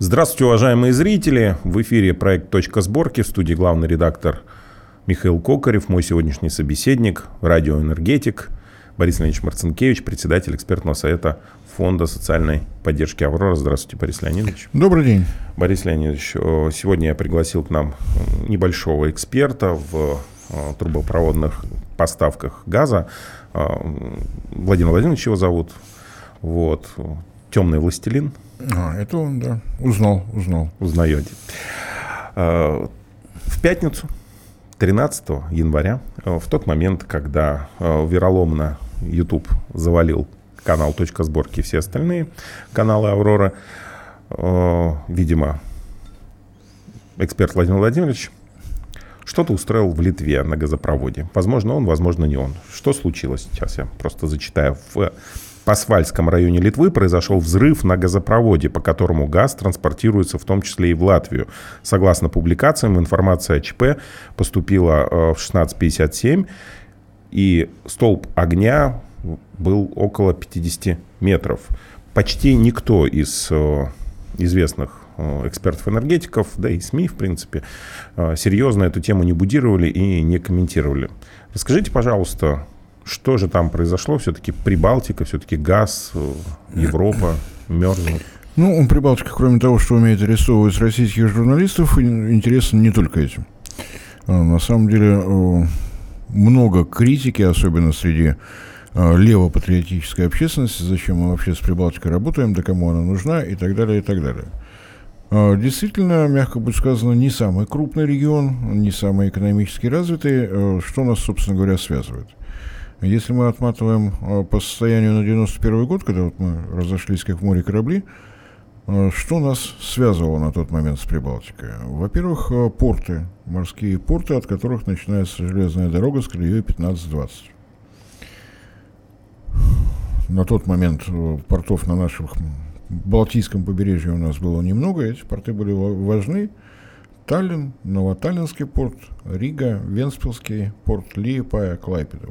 Здравствуйте, уважаемые зрители. В эфире проект «Точка сборки». В студии главный редактор Михаил Кокарев, мой сегодняшний собеседник, радиоэнергетик Борис Леонидович Марцинкевич, председатель экспертного совета Фонда социальной поддержки «Аврора». Здравствуйте, Борис Леонидович. Добрый день. Борис Леонидович, э, сегодня я пригласил к нам небольшого эксперта в э, трубопроводных поставках газа. Э, Владимир Владимирович его зовут. Вот. Темный властелин – а, это он, да. Узнал, узнал. Узнаете. А, в пятницу, 13 января, в тот момент, когда а, вероломно YouTube завалил канал «Точка сборки» и все остальные каналы «Аврора», а, видимо, эксперт Владимир Владимирович что-то устроил в Литве на газопроводе. Возможно, он, возможно, не он. Что случилось сейчас? Я просто зачитаю. В Пасвальском районе Литвы произошел взрыв на газопроводе, по которому газ транспортируется в том числе и в Латвию. Согласно публикациям, информация о ЧП поступила э, в 16.57, и столб огня был около 50 метров. Почти никто из э, известных э, экспертов-энергетиков, да и СМИ, в принципе, серьезно эту тему не будировали и не комментировали. Расскажите, пожалуйста, что же там произошло? Все-таки Прибалтика, все-таки газ, э, Европа мерзнут. Ну, Прибалтика, кроме того, что умеет рисовывать российских журналистов, интересен не только этим. А, на самом деле, э, много критики, особенно среди э, левопатриотической общественности, зачем мы вообще с Прибалтикой работаем, да кому она нужна и так далее, и так далее. А, действительно, мягко будет сказано, не самый крупный регион, не самый экономически развитый, что нас, собственно говоря, связывает. Если мы отматываем а, по состоянию на 91 год, когда вот мы разошлись как в море корабли, а, что нас связывало на тот момент с Прибалтикой? Во-первых, а, порты, морские порты, от которых начинается железная дорога с колеей 15-20. На тот момент портов на нашем Балтийском побережье у нас было немного, эти порты были важны. Таллин, Новоталлинский порт, Рига, Венспилский порт, Лиепая, Клайпеда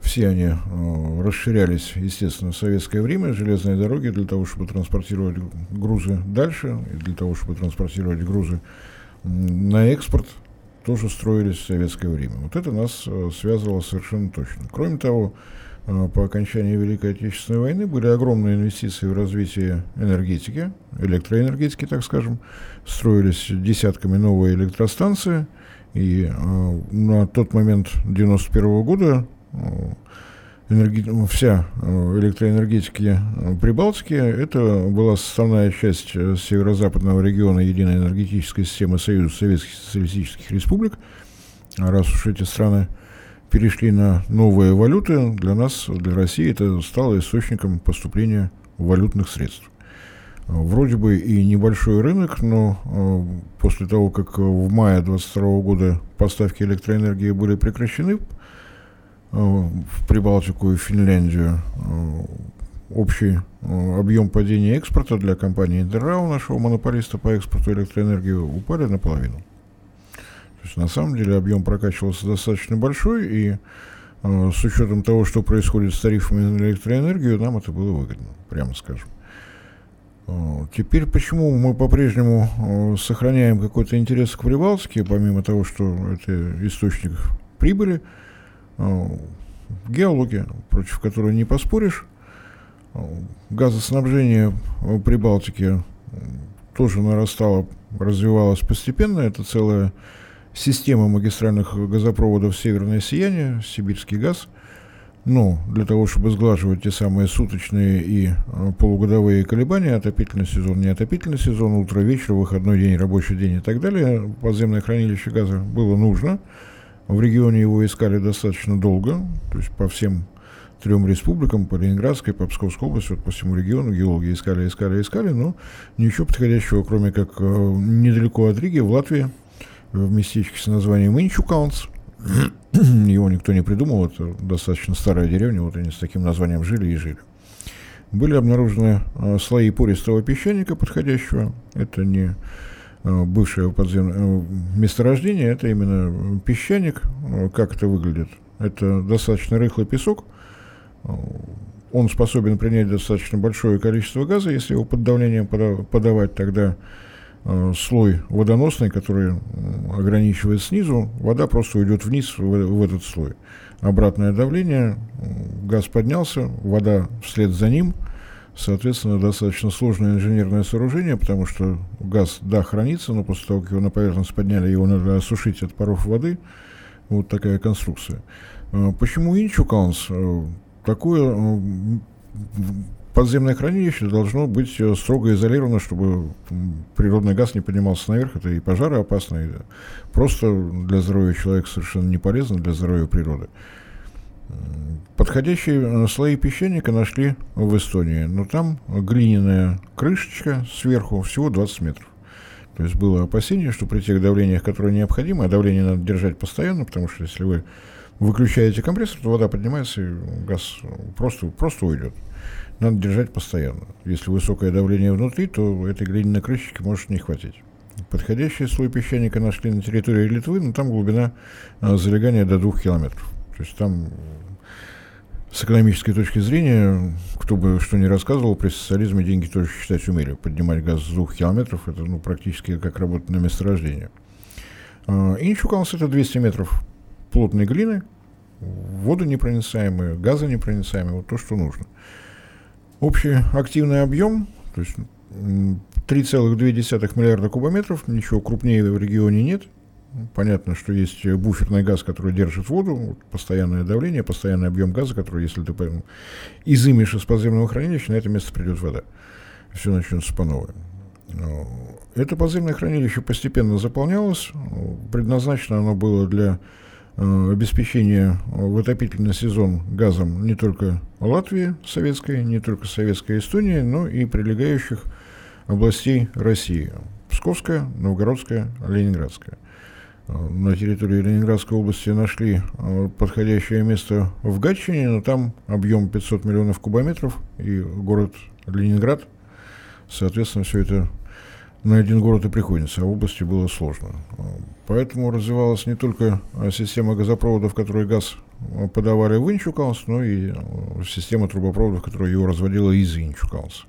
все они э, расширялись, естественно, в советское время, железные дороги для того, чтобы транспортировать грузы дальше, и для того, чтобы транспортировать грузы на экспорт, тоже строились в советское время. Вот это нас э, связывало совершенно точно. Кроме того, э, по окончании Великой Отечественной войны были огромные инвестиции в развитие энергетики, электроэнергетики, так скажем. Строились десятками новые электростанции, и э, на тот момент 91 года энерги... вся э, электроэнергетики э, Прибалтики, это была составная часть э, северо-западного региона единой энергетической системы Союза Советских Социалистических Республик. А раз уж эти страны перешли на новые валюты, для нас, для России, это стало источником поступления валютных средств. Вроде бы и небольшой рынок, но после того, как в мае 22 года поставки электроэнергии были прекращены, Э, в Прибалтику и Финляндию э, общий э, объем падения экспорта для компании Интеррау, нашего монополиста по экспорту электроэнергии, упали наполовину. То есть на самом деле объем прокачивался достаточно большой, и с учетом того, что происходит с тарифами на электроэнергию, нам это было выгодно, прямо скажем. Теперь почему мы по-прежнему сохраняем какой-то интерес к Прибалтике, помимо того, что это источник прибыли – Э, геология, против которой не поспоришь. Э, газоснабжение Прибалтики э, тоже нарастало, развивалось постепенно. Это целая система магистральных газопроводов «Северное сияние», «Сибирский газ». Но для того, чтобы сглаживать те самые суточные и полугодовые колебания, отопительный сезон, не отопительный сезон, утро-вечер, выходной день, рабочий день и так далее, подземное хранилище газа было нужно – в регионе его искали достаточно долго, то есть по всем трем республикам, по Ленинградской, по Псковской области, вот по всему региону геологи искали, искали, искали, но ничего подходящего, кроме как э, недалеко от Риги, в Латвии, в местечке с названием Инчукаунс. Его никто не придумал, это достаточно старая деревня, вот они с таким названием жили и жили. Были обнаружены э, слои пористого песчаника подходящего, это не Э, бывшее подземное э, месторождение, это именно песчаник. Как это выглядит? Это достаточно рыхлый песок, он способен принять достаточно большое количество газа, если его под давлением подавать, тогда слой водоносный, который ограничивает снизу, вода просто уйдет вниз в, в этот слой. Обратное давление, газ поднялся, вода вслед за ним, соответственно, достаточно сложное инженерное сооружение, потому что газ, да, хранится, но после того, как его на поверхность подняли, его надо осушить от паров воды. Вот такая конструкция. Э, почему Инчуканс? Э, такое э, подземное хранилище должно быть строго изолировано, чтобы природный газ не поднимался наверх. Это и пожары опасные, просто для здоровья человека совершенно не полезно, для здоровья природы. Подходящие слои песчаника нашли в Эстонии, но там глиняная крышечка сверху всего 20 метров. То есть было опасение, что при тех давлениях, которые необходимы, а давление надо держать постоянно, потому что если вы выключаете компрессор, то вода поднимается, и газ просто, просто уйдет. Надо держать постоянно. Если высокое давление внутри, то этой глиняной крышечки может не хватить. Подходящий слой песчаника нашли на территории Литвы, но там глубина а, залегания до двух километров. То есть там с экономической точки зрения, кто бы что ни рассказывал, при социализме деньги тоже считать умели. Поднимать газ с двух километров, это ну, практически как работа на месторождении. А, Инчукалс это 200 метров плотной глины, водонепроницаемые, газонепроницаемые, вот то, что нужно. Общий активный объем, то есть 3,2 миллиарда кубометров, ничего крупнее в регионе нет. Понятно, что есть буферный газ, который держит воду, постоянное давление, постоянный объем газа, который, если ты изымешь из подземного хранилища, на это место придет вода. Все начнется по новой. Это подземное хранилище постепенно заполнялось. Предназначено оно было для обеспечение в отопительный сезон газом не только Латвии советской, не только советской Эстонии, но и прилегающих областей России. Псковская, Новгородская, Ленинградская. Э, на территории Ленинградской области нашли э, подходящее место в Гатчине, но там объем 500 миллионов кубометров и город Ленинград. Соответственно, все это на один город и приходится, а в области было сложно. Поэтому развивалась не только а, система газопроводов, которые газ а, подавали в Инчукалс, но и а, система трубопроводов, которая его разводила из Инчукалс.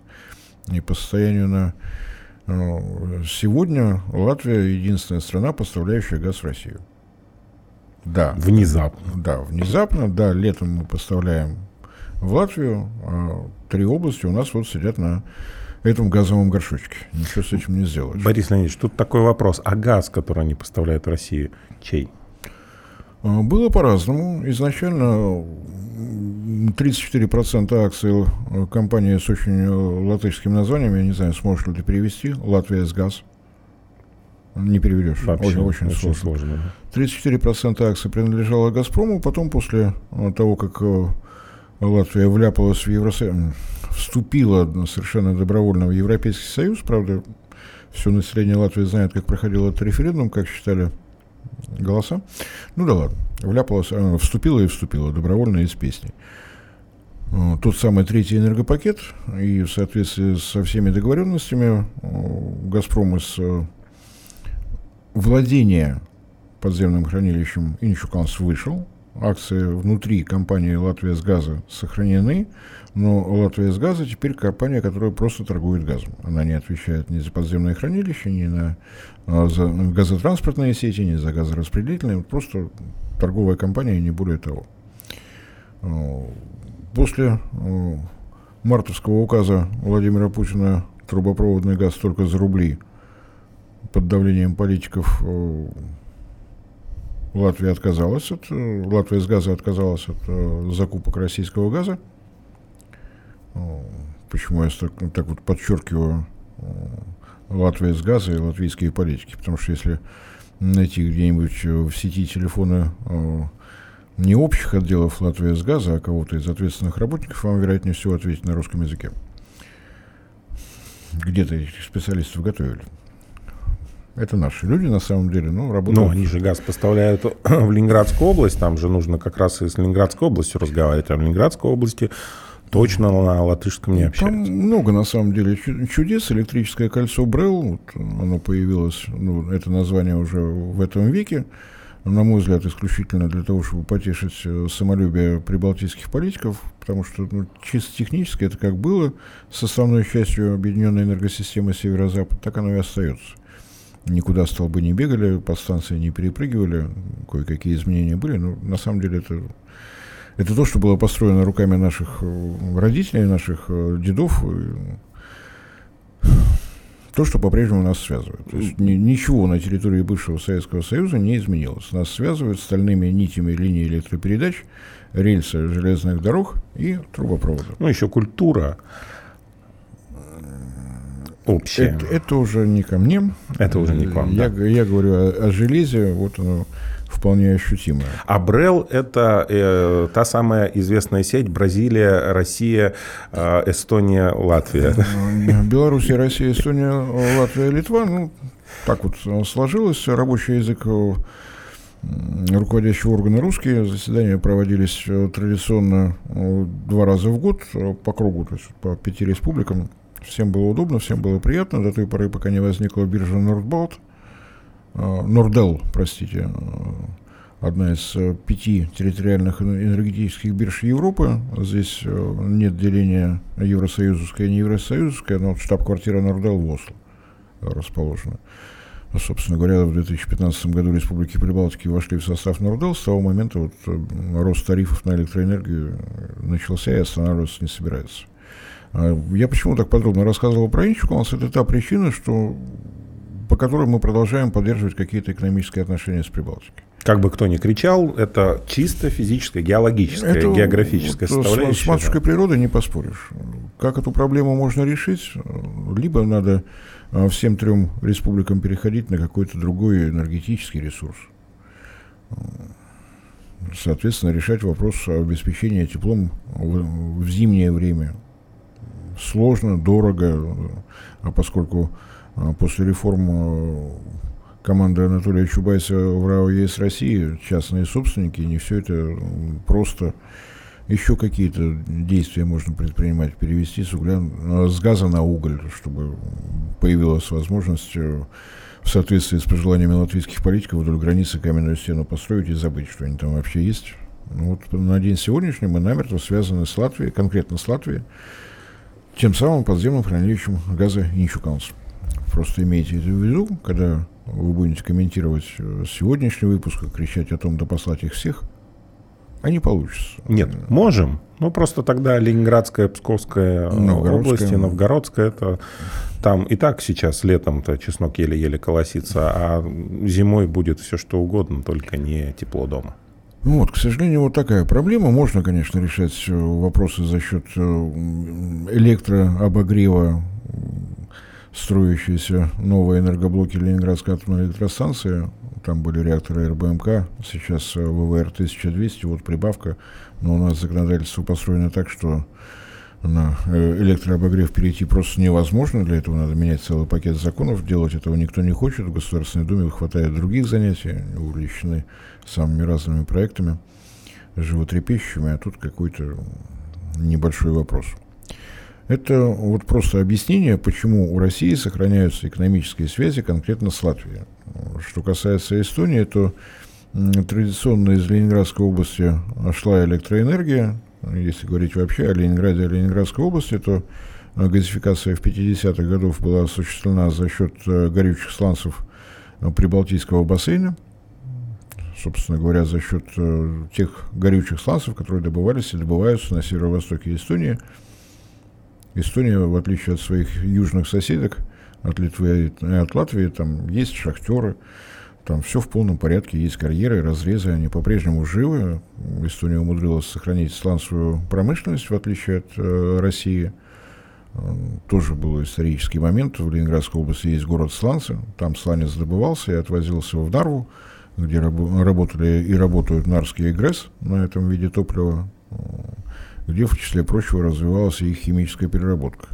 И по состоянию на сегодня Латвия единственная страна, поставляющая газ в Россию. Да. Внезапно. Да, внезапно. Да, летом мы поставляем в Латвию, а три области у нас вот сидят на этом газовом горшочке. Ничего с этим не сделаешь. Борис Леонидович, тут такой вопрос. А газ, который они поставляют в Россию, чей? А, было по-разному. Изначально 34% акций э, компании с очень э, латышским названием, я не знаю, сможешь ли ты перевести, Латвия с газ. Не переведешь. Вообще, очень, очень, очень сложно. сложно 34% акций принадлежало «Газпрому», потом после э, того, как Латвия вляпалась в Евросоюз, вступила совершенно добровольно в Европейский Союз, правда, все население Латвии знает, как проходил этот референдум, как считали голоса. Ну да ладно, вляпалась, вступила и вступила добровольно из песни. Э, тот самый третий энергопакет, и в соответствии со всеми договоренностями э, «Газпром» из э, владения подземным хранилищем Инчуканс вышел, акции внутри компании «Латвия с газа» сохранены, но «Латвия с газа» теперь компания, которая просто торгует газом. Она не отвечает ни за подземное хранилище, ни на, а, за газотранспортные сети, ни за газораспределительные. Просто торговая компания, не более того. А, после а, мартовского указа Владимира Путина трубопроводный газ только за рубли под давлением политиков Латвия отказалась от, э, Латвия с газа отказалась от э, закупок российского газа. Почему я так, так вот подчеркиваю э, Латвия с газа и латвийские политики? Потому что если найти где-нибудь в сети телефоны не общих отделов Латвии с газа, а кого-то из ответственных работников, вам, вероятнее всего, ответить на русском языке. Где-то этих специалистов готовили. Это наши люди, на самом деле, ну, работают. Ну, они же газ поставляют в Ленинградскую область, там же нужно как раз и с Ленинградской областью разговаривать, а в Ленинградской области точно на латышском не общаются. Там много, на самом деле, чудес. Электрическое кольцо Брел, вот оно появилось, ну, это название уже в этом веке. на мой взгляд, исключительно для того, чтобы потешить э, самолюбие прибалтийских политиков, потому что ну, чисто технически это как было с основной частью объединенной энергосистемы Северо-Запад, так оно и остается. Никуда столбы не бегали, по станции не перепрыгивали, кое-какие изменения были, но на самом деле это, это то, что было построено руками наших э, родителей, наших э, дедов, то, что по-прежнему нас связывает. То есть ни, ничего на территории бывшего Советского Союза не изменилось. Нас связывают стальными нитями линии электропередач, рельсы железных дорог и трубопровода. Ну, еще культура общая. Это, это уже не ко мне. Это уже не к вам, Я, да. я говорю о, о железе, вот оно вполне ощутимая. А Брел – это э, та самая известная сеть Бразилия, Россия, э, Эстония, Латвия. Белоруссия, Россия, Эстония, Латвия, Литва. Ну, так вот сложилось. Рабочий язык э, руководящего органа русские. Заседания проводились э, традиционно э, два раза в год по кругу, то есть по пяти республикам. Всем было удобно, всем было приятно, до той поры, пока не возникла биржа Нордбалт – Э, Нордел, простите, э, одна из э, пяти территориальных энергетических бирж Европы. Здесь нет деления Евросоюзовская и не Евросоюзовская, но штаб-квартира Нордел в Осло расположена. Собственно говоря, в 2015 году республики Прибалтики вошли в состав Нордел. С того момента вот рост тарифов на электроэнергию начался и останавливаться не собирается. Я почему так подробно рассказывал про Инчукаланс? Это та причина, что по которым мы продолжаем поддерживать какие-то экономические отношения с Прибалтикой. Как бы кто ни кричал, это чисто физическая, геологическая, это, географическая вот, составляющая. С, с матушкой да. природы не поспоришь. Как эту проблему можно решить? Либо надо а, всем трем республикам переходить на какой-то другой энергетический ресурс. Соответственно, решать вопрос обеспечения теплом в, в зимнее время. Сложно, дорого, а поскольку а после реформ э, команды Анатолия Чубайса в РАО ЕС России, частные собственники, не все это просто еще какие-то действия можно предпринимать, перевести с угля, э, с газа на уголь, чтобы появилась возможность э, в соответствии с пожеланиями латвийских политиков вдоль границы каменную стену построить и забыть, что они там вообще есть. Ну, вот на день сегодняшний мы намертво связаны с Латвией, конкретно с Латвией, тем самым подземным хранилищем газа Инчуканс. Просто имейте это в виду, когда вы будете комментировать э, сегодняшний выпуск и кричать о том, да послать их всех, а не получится. Нет, можем. Ну, просто тогда Ленинградская, Псковская э, Новгородская. области, Новгородская, это там и так сейчас летом-то чеснок еле-еле колосится, а зимой будет все что угодно, только не тепло дома. Ну вот, к сожалению, вот такая проблема. Можно, конечно, решать э, вопросы за счет электрообогрева строящиеся новые энергоблоки Ленинградской атомной электростанции. Там были реакторы РБМК, сейчас э, ВВР-1200, вот прибавка. Но у нас законодательство построено так, что на э, электрообогрев перейти просто невозможно. Для этого надо менять целый пакет законов. Делать этого никто не хочет. В Государственной Думе хватает других занятий, увлечены самыми разными проектами, животрепещущими, а тут какой-то небольшой вопрос. Это вот просто объяснение, почему у России сохраняются экономические связи конкретно с Латвией. Что касается Эстонии, то традиционно из Ленинградской области шла электроэнергия. Если говорить вообще о Ленинграде и Ленинградской области, то газификация в 50-х годах была осуществлена за счет э, горючих сланцев э, Прибалтийского бассейна. Собственно говоря, за счет э, тех горючих сланцев, которые добывались и добываются на северо-востоке Эстонии – Эстония, в отличие от своих южных соседок, от Литвы и от Латвии, там есть шахтеры, там все в полном порядке, есть карьеры, разрезы, они по-прежнему живы. Эстония умудрилась сохранить сланцевую промышленность, в отличие от э, России. Тоже был исторический момент. В Ленинградской области есть город Сланцы. Там сланец добывался и отвозился в Нарву, где раб- работали и работают Нарские ГРЭС на этом виде топлива где, в числе прочего, развивалась и химическая переработка.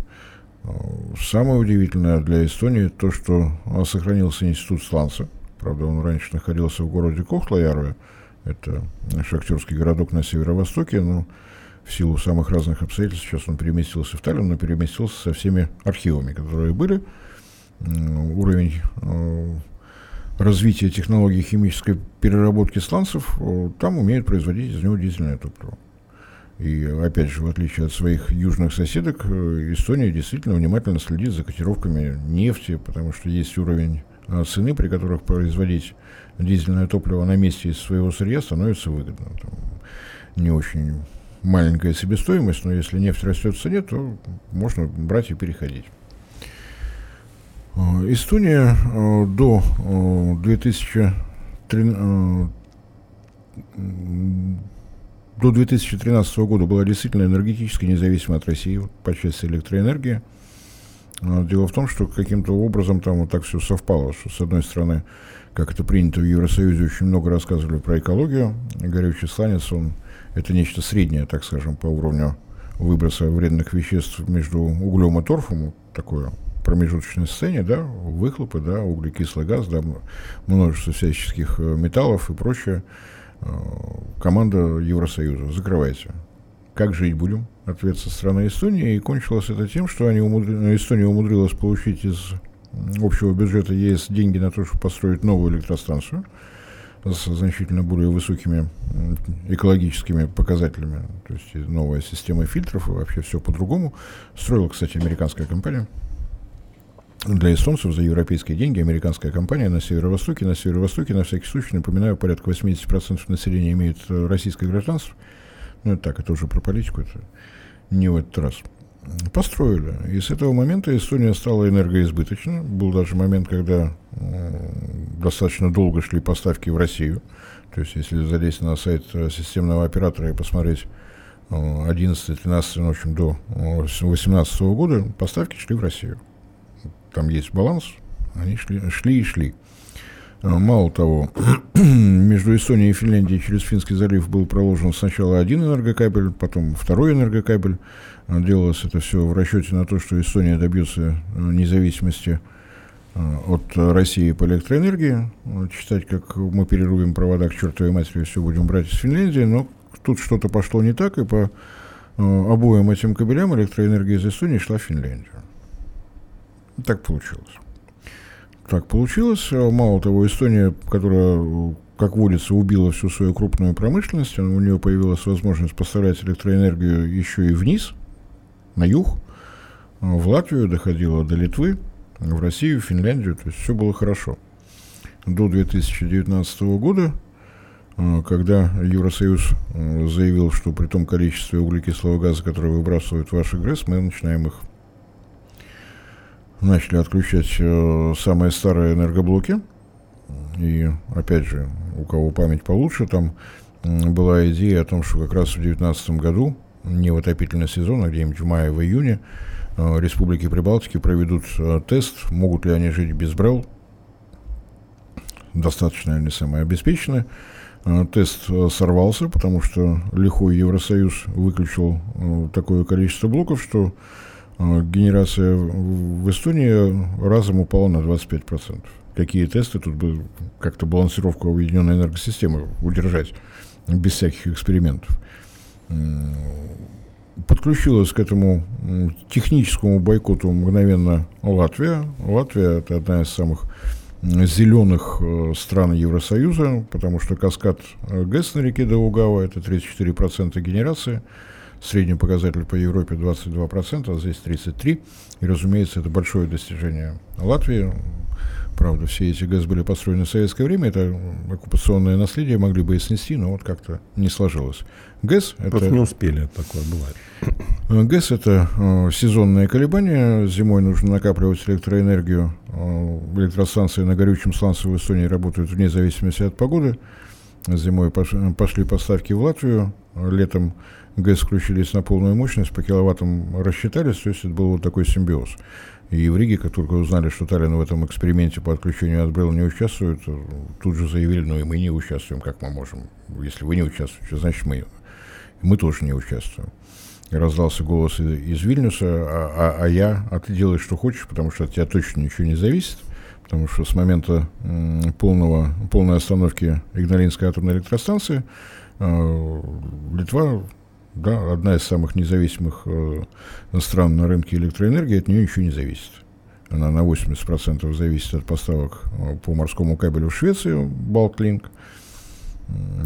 Самое удивительное для Эстонии то, что сохранился институт Сланца. Правда, он раньше находился в городе Кохтлаярве, это шахтерский городок на северо-востоке, но в силу самых разных обстоятельств сейчас он переместился в Таллин, но переместился со всеми архивами, которые были. Уровень развития технологий химической переработки сланцев, там умеют производить из него дизельное топливо. И опять же, в отличие от своих южных соседок, э, Эстония действительно внимательно следит за котировками нефти, потому что есть уровень э, цены, при которых производить дизельное топливо на месте из своего сырья становится выгодно. Там не очень маленькая себестоимость, но если нефть растет в цене, то можно брать и переходить. Э, Эстония до 2013 до 2013 года была действительно энергетически независима от России по части электроэнергии. Дело в том, что каким-то образом там вот так все совпало, что с одной стороны, как это принято в Евросоюзе, очень много рассказывали про экологию. Горючий сланец, он это нечто среднее, так скажем, по уровню выброса вредных веществ между углем и торфом, такое промежуточное состояние, да, выхлопы, да, углекислый газ, да, множество всяческих э, металлов и прочее. Э, команда Евросоюза, закрывайте. Как жить будем? Ответ со стороны Эстонии. И кончилось это тем, что они умудри... Эстония умудрилась получить из общего бюджета ЕС деньги на то, чтобы построить новую электростанцию с значительно более высокими экологическими показателями. То есть новая система фильтров и вообще все по-другому. Строила, кстати, американская компания для эстонцев за европейские деньги американская компания на северо-востоке. На северо-востоке, на всякий случай, напоминаю, порядка 80% населения имеет э, российское гражданство. Ну, так, это уже про политику, это не в этот раз. Построили. И с этого момента Эстония стала энергоизбыточна. Был даже момент, когда э, достаточно долго шли поставки в Россию. То есть, если залезть на сайт э, системного оператора и посмотреть 11-13, в общем, до 2018 года, поставки шли в Россию там есть баланс, они шли, шли и шли. А, мало того, между Эстонией и Финляндией через Финский залив был проложен сначала один энергокабель, потом второй энергокабель. А, делалось это все в расчете на то, что Эстония добьется а, независимости от России по электроэнергии. Читать, как мы перерубим провода к чертовой матери, все будем брать из Финляндии, но тут что-то пошло не так, и по обоим этим кабелям электроэнергия из Эстонии шла в Финляндию. Так получилось. Так получилось. Мало того, Эстония, которая, как водится, убила всю свою крупную промышленность, у нее появилась возможность поставлять электроэнергию еще и вниз, на юг, в Латвию, доходила до Литвы, в Россию, в Финляндию, то есть все было хорошо. До 2019 года, когда Евросоюз заявил, что при том количестве углекислого газа, который выбрасывают ваши ГРЭС, мы начинаем их начали отключать э, самые старые энергоблоки. И, опять же, у кого память получше, там была идея о том, что как раз в 2019 году, не в отопительный сезон, а где-нибудь в мае, в июне, э, республики Прибалтики проведут э, тест, могут ли они жить без БРЭЛ. Достаточно они самые обеспечены. Э, тест сорвался, потому что лихой Евросоюз выключил такое количество блоков, что генерация в Эстонии разом упала на 25%. Какие тесты тут бы как-то балансировку объединенной энергосистемы удержать без всяких экспериментов. Подключилась к этому техническому бойкоту мгновенно Латвия. Латвия – это одна из самых зеленых э, стран Евросоюза, потому что каскад э, ГЭС на реке Даугава – это 34% генерации – Средний показатель по Европе 22%, а здесь 33%. И, разумеется, это большое достижение Латвии. Правда, все эти ГЭС были построены в советское время, это оккупационное наследие могли бы и снести, но вот как-то не сложилось. ГЭС Просто это... не успели, такое бывает. Э, ГЭС это э, сезонные колебания. Зимой нужно накапливать электроэнергию. Э, электростанции на горючем сланце в Эстонии работают вне зависимости от погоды. Зимой пошли поставки в Латвию, летом ГЭС включились на полную мощность, по киловаттам рассчитались, то есть это был вот такой симбиоз. И в Риге, как только узнали, что Таллин в этом эксперименте по отключению от БРЭЛ не участвует, тут же заявили, ну и мы не участвуем, как мы можем. Если вы не участвуете, значит мы. Мы тоже не участвуем. Раздался голос из, Вильнюса, а, а, а я, а ты делаешь, что хочешь, потому что от тебя точно ничего не зависит, потому что с момента полного, полной остановки Игналинской атомной электростанции э, Литва да, одна из самых независимых э, стран на рынке электроэнергии, от нее ничего не зависит. Она на 80% зависит от поставок по морскому кабелю в Швецию, Балтлинк.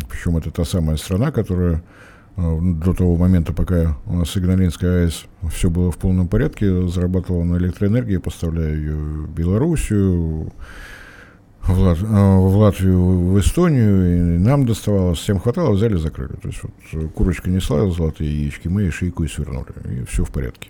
Причем это та самая страна, которая до того момента, пока у нас Игналинская АЭС все было в полном порядке, зарабатывала на электроэнергии, поставляя ее в Белоруссию, в, Лат... в Латвию, в Эстонию, и нам доставалось, всем хватало, взяли, закрыли. То есть вот курочка несла золотые яички, мы шейку и свернули, и все в порядке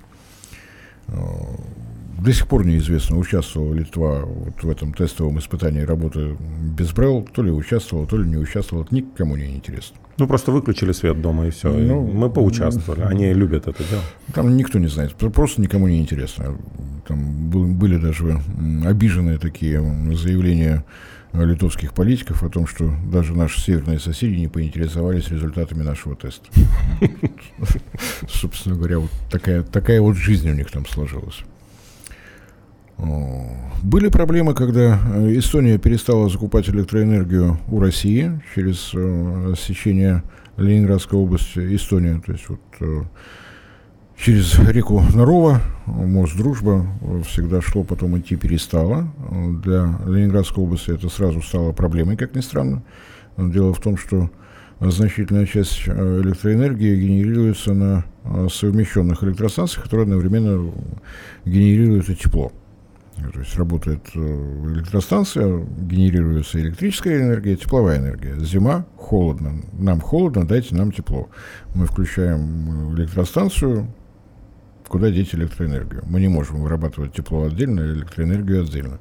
до сих пор неизвестно, участвовала Литва вот в этом тестовом испытании работы без Брелл, то ли участвовала, то ли не участвовала, это никому не интересно. Ну, просто выключили свет дома и все. Ну, и мы поучаствовали. Они любят это дело. Там никто не знает. Просто никому не интересно. Там были даже обиженные такие заявления литовских политиков о том, что даже наши северные соседи не поинтересовались результатами нашего теста. Собственно говоря, вот такая, такая вот жизнь у них там сложилась. Были проблемы, когда э, Эстония перестала закупать электроэнергию у России через э, сечение Ленинградской области, Эстония, то есть вот э, через реку Нарова, мост Дружба всегда шло, потом идти перестало. Для Ленинградской области это сразу стало проблемой, как ни странно. Дело в том, что значительная часть электроэнергии генерируется на совмещенных электростанциях, которые одновременно генерируют и тепло. То есть работает э, электростанция, генерируется электрическая энергия, тепловая энергия. Зима, холодно. Нам холодно, дайте нам тепло. Мы включаем электростанцию, куда деть электроэнергию. Мы не можем вырабатывать тепло отдельно, электроэнергию отдельно.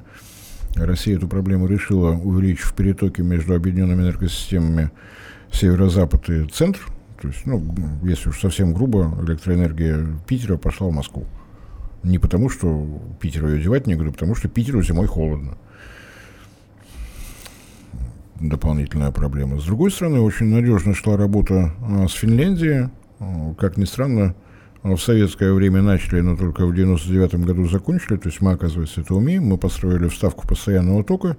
Россия эту проблему решила, увеличив перетоки между объединенными энергосистемами северо-запад и центр. То есть, ну, если уж совсем грубо, электроэнергия Питера пошла в Москву. Не потому, что Питеру ее девать некуда, а потому что Питеру зимой холодно. Дополнительная проблема. С другой стороны, очень надежно шла работа а, с Финляндией. А, как ни странно, в советское время начали, но только в 99 году закончили. То есть мы, оказывается, это умеем. Мы построили вставку постоянного тока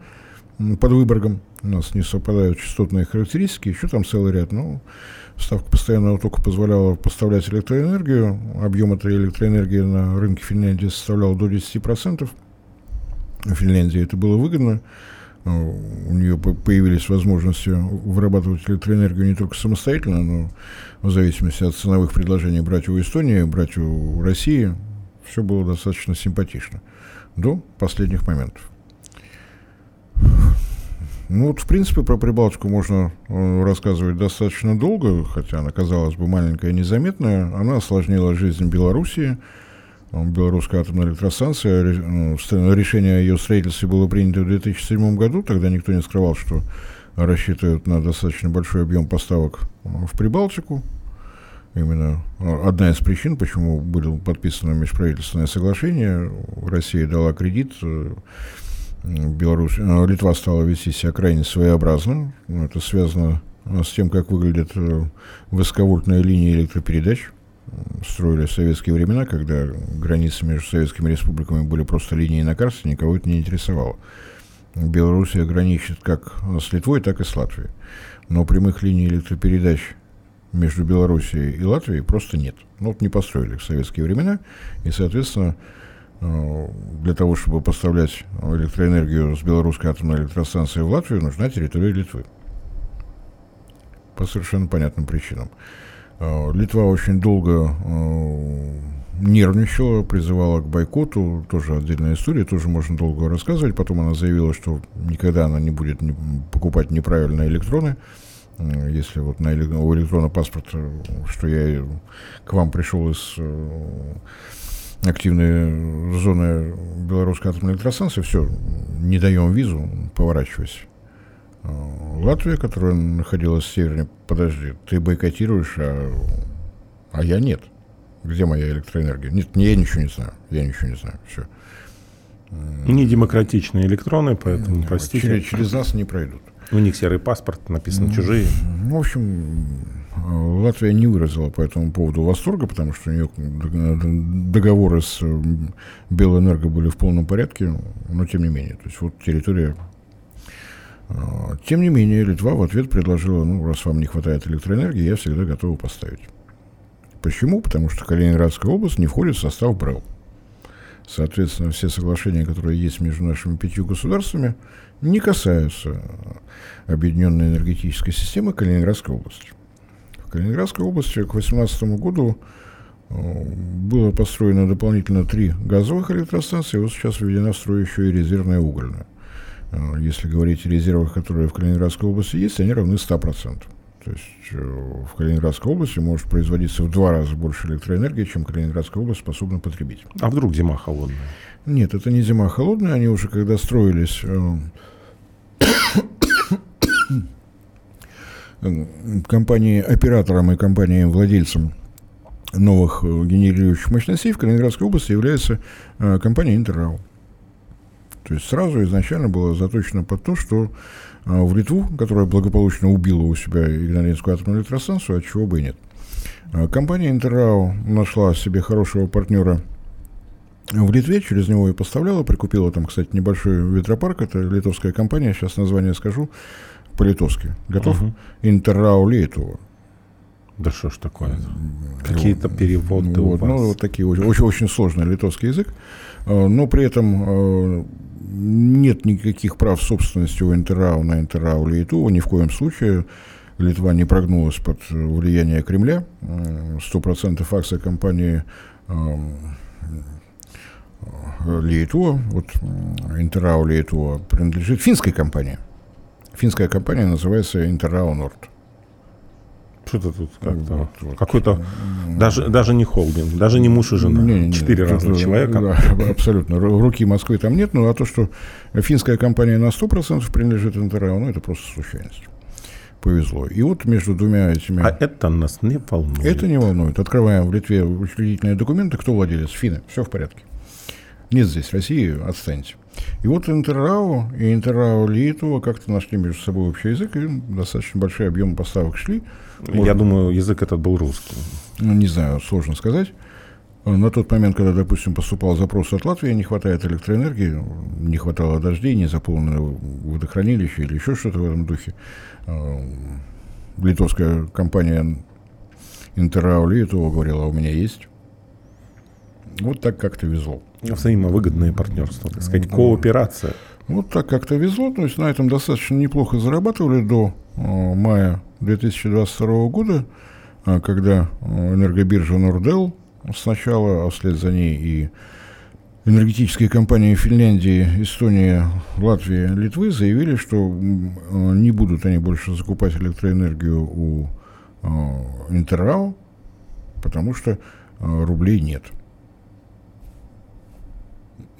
под Выборгом. У нас не совпадают частотные характеристики. Еще там целый ряд. Ну, Ставка постоянного тока позволяла поставлять электроэнергию. Объем этой электроэнергии на рынке Финляндии составлял до 10%. В Финляндии это было выгодно. Э, у нее появились возможности вырабатывать электроэнергию не только самостоятельно, но в зависимости от ценовых предложений брать у Эстонии, брать у России. Все было достаточно симпатично до последних моментов. Ну вот, в принципе, про Прибалтику можно э, рассказывать достаточно долго, хотя она, казалось бы, маленькая и незаметная. Она осложнила жизнь Белоруссии. Белорусская атомная электростанция, ну, решение о ее строительстве было принято в 2007 году, тогда никто не скрывал, что рассчитывают на достаточно большой объем поставок э, в Прибалтику. Именно э, одна из причин, почему было подписано межправительственное соглашение. Россия дала кредит Беларусь, э, Литва стала вести себя крайне своеобразно. Это связано э, с тем, как выглядят э, высоковольтные линии электропередач. Строили в советские времена, когда границы между советскими республиками были просто линии на карте, никого это не интересовало. Белоруссия граничит как с Литвой, так и с Латвией. Но прямых линий электропередач между Белоруссией и Латвией просто нет. Ну, вот не построили в советские времена, и, соответственно, для того, чтобы поставлять электроэнергию с белорусской атомной электростанции в Латвию, нужна территория Литвы. По совершенно понятным причинам. Э, Литва очень долго э, нервничала, призывала к бойкоту, тоже отдельная история, тоже можно долго рассказывать. Потом она заявила, что никогда она не будет покупать неправильные электроны. Если вот на у электрона паспорта, что я к вам пришел из активные зоны белорусской атомной электростанции, все, не даем визу, поворачивайся. А, Латвия, которая находилась в севере, подожди, ты бойкотируешь, а, а я нет. Где моя электроэнергия? Нет, я ничего не знаю, я ничего не знаю, все. Не демократичные электроны, поэтому, ну, простите. Через, через нас не пройдут. У них серый паспорт, написано чужие. В общем, Латвия не выразила по этому поводу восторга, потому что у нее договоры с Белэнерго были в полном порядке, но тем не менее. То есть вот территория... А, тем не менее, Литва в ответ предложила, ну, раз вам не хватает электроэнергии, я всегда готова поставить. Почему? Потому что Калининградская область не входит в состав БРЭЛ. Соответственно, все соглашения, которые есть между нашими пятью государствами, не касаются объединенной энергетической системы Калининградской области. В Калининградской области к 2018 году э, было построено дополнительно три газовых электростанции, вот сейчас введена в строй еще и резервная угольная. Э, если говорить о резервах, которые в Калининградской области есть, они равны 100%. То есть э, в Калининградской области может производиться в два раза больше электроэнергии, чем Калининградская область способна потребить. А вдруг зима холодная? Нет, это не зима холодная. Они уже когда строились э, компании оператором и компанией владельцем новых э, генерирующих мощностей в Калининградской области является компания Интеррау. То есть сразу изначально было заточено под то, что в Литву, которая благополучно убила у себя Игналинскую атомную электростанцию, от чего бы и нет. Компания Интеррау нашла себе хорошего партнера в Литве, через него и поставляла, прикупила там, кстати, небольшой ветропарк, это литовская компания, сейчас название скажу по-литовски. Готов? Угу. Интеррау Литова. Да что ж такое? Какие-то переводы вот, у ну, вас. Ну, вот такие очень, очень, очень сложный литовский язык. А, но при этом нет никаких прав собственности у Интерау на Интерау Литву, ни в коем случае. Литва не прогнулась под влияние Кремля. 100% акций компании Литва, вот Интерау Литва принадлежит финской компании. Финская компания называется Интерау Норд. Что-то тут как-то вот, вот. какой-то даже даже не холдинг, даже не муж и жена, не, не, четыре разных человека. Да, абсолютно. Руки Москвы там нет, но а то, что финская компания на 100% принадлежит Интеррау, ну это просто случайность. Повезло. И вот между двумя этими... А это нас не волнует. Это не волнует. Открываем в Литве учредительные документы. Кто владелец? Финны. Все в порядке. Нет здесь России, отстаньте. И вот Интеррау и Интеррау Литва как-то нашли между собой общий язык, и достаточно большой объем поставок шли. Можно... Я думаю, язык этот был русский. Ну, не знаю, сложно сказать. На тот момент, когда, допустим, поступал запрос от Латвии, не хватает электроэнергии, не хватало дождей, не заполнено водохранилище или еще что-то в этом духе, э, литовская компания Интеррау Литова говорила, «А у меня есть. Вот так как-то везло. Взаимовыгодное партнерство, так сказать, ну, кооперация. Вот так как-то везло, то есть на этом достаточно неплохо зарабатывали до э, мая 2022 года, э, когда э, энергобиржа Нордел сначала, а вслед за ней и энергетические компании Финляндии, Эстонии, Латвии, Литвы заявили, что не будут они больше закупать электроэнергию у Интеррау, потому что рублей нет.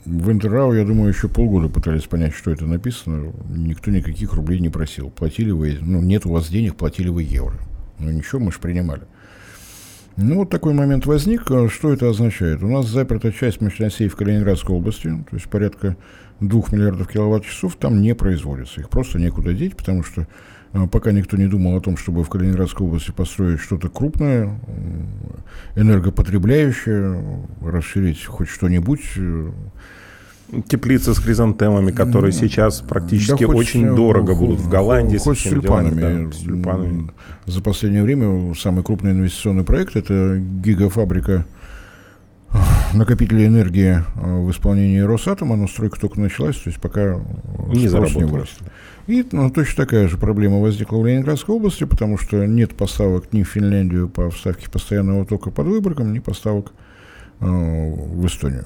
В Интеррау, я думаю, еще полгода пытались понять, что это написано. Никто никаких рублей не просил. Платили вы, ну, нет у вас денег, платили вы евро. Ну, ничего, мы же принимали. Ну, вот такой момент возник. Что это означает? У нас заперта часть мощностей в Калининградской области, то есть порядка двух миллиардов киловатт-часов там не производится. Их просто некуда деть, потому что пока никто не думал о том, чтобы в Калининградской области построить что-то крупное, энергопотребляющее, расширить хоть что-нибудь. Э, Теплицы с хризантемами, которые сейчас практически да очень хоть, дорого будут в Голландии. Хоть с тюльпанами. Да, с тюльпанами. За последнее время самый крупный инвестиционный проект – это гигафабрика накопители энергии э, в исполнении Росатома, но стройка только началась, то есть пока не заработала. И ну, точно такая же проблема возникла в Ленинградской области, потому что нет поставок ни в Финляндию по вставке постоянного тока под Выборгом, ни поставок э, в Эстонию.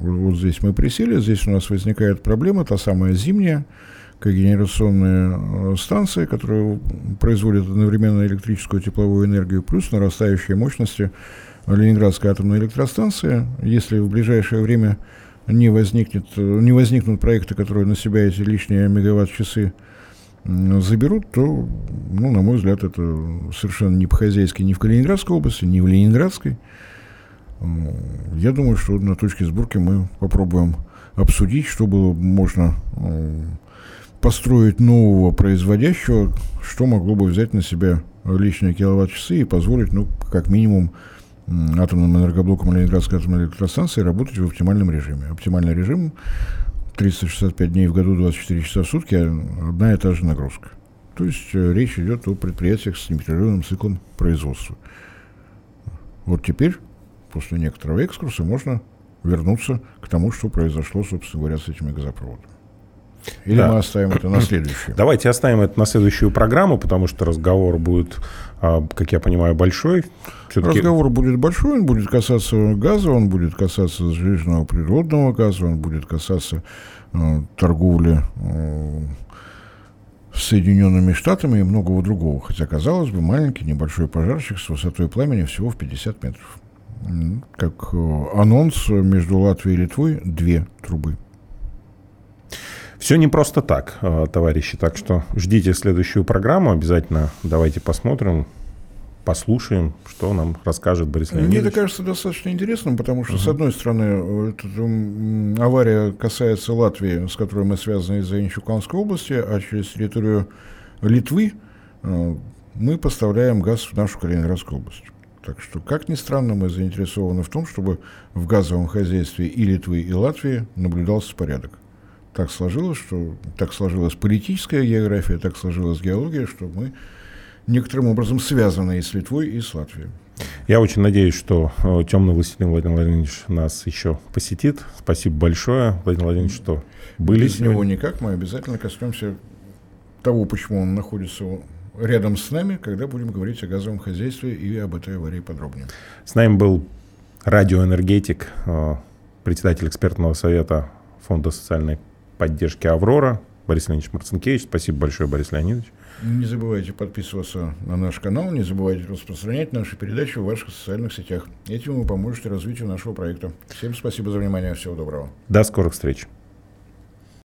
Вот, здесь мы присели, здесь у нас возникает проблема, та самая зимняя, когенерационная э, станция, которая производит одновременно электрическую и тепловую энергию, плюс нарастающие мощности Ленинградской атомной электростанции. Если в ближайшее время не, возникнет, не возникнут проекты, которые на себя эти лишние мегаватт-часы заберут, то, ну, на мой взгляд, это совершенно не по-хозяйски ни в Калининградской области, ни в Ленинградской. Я думаю, что на точке сборки мы попробуем обсудить, что было можно построить нового производящего, что могло бы взять на себя лишние киловатт-часы и позволить, ну, как минимум, атомным энергоблоком Ленинградской атомной электростанции работать в оптимальном режиме. Оптимальный режим 365 дней в году, 24 часа в сутки, одна и та же нагрузка. То есть э, речь идет о предприятиях с непрерывным циклом производства. Вот теперь, после некоторого экскурса, можно вернуться к тому, что произошло, собственно говоря, с этими газопроводами. Или да. мы оставим это на следующую? Давайте оставим это на следующую программу, потому что разговор будет, а, как я понимаю, большой. Разговор будет большой, он будет касаться газа, он будет касаться сжиженного природного газа, он будет касаться э, торговли э, с Соединенными Штатами и многого другого. Хотя, казалось бы, маленький небольшой пожарчик с высотой пламени всего в 50 метров. Как э, анонс между Латвией и Литвой две трубы. Все не просто так, э, товарищи. Так что ждите следующую программу. Обязательно давайте посмотрим, послушаем, что нам расскажет Борис Леонидович. Мне это кажется достаточно интересным, потому что, uh-huh. с одной стороны, эта авария касается Латвии, с которой мы связаны из-за Инчуканской области, а через территорию Литвы э, мы поставляем газ в нашу Калининградскую область. Так что, как ни странно, мы заинтересованы в том, чтобы в газовом хозяйстве и Литвы, и Латвии наблюдался порядок так сложилось, что так сложилась политическая география, так сложилась геология, что мы некоторым образом связаны и с Литвой, и с Латвией. Я очень надеюсь, что э, темный властелин Владимир Владимирович нас еще посетит. Спасибо большое, Владимир Владимирович, что были Без сегодня. него никак. Мы обязательно коснемся того, почему он находится рядом с нами, когда будем говорить о газовом хозяйстве и об этой аварии подробнее. С нами был радиоэнергетик, э, председатель экспертного совета Фонда социальной поддержки «Аврора». Борис Леонидович Марцинкевич. Спасибо большое, Борис Леонидович. Не забывайте подписываться на наш канал, не забывайте распространять наши передачи в ваших социальных сетях. Этим вы поможете развитию нашего проекта. Всем спасибо за внимание, всего доброго. До скорых встреч.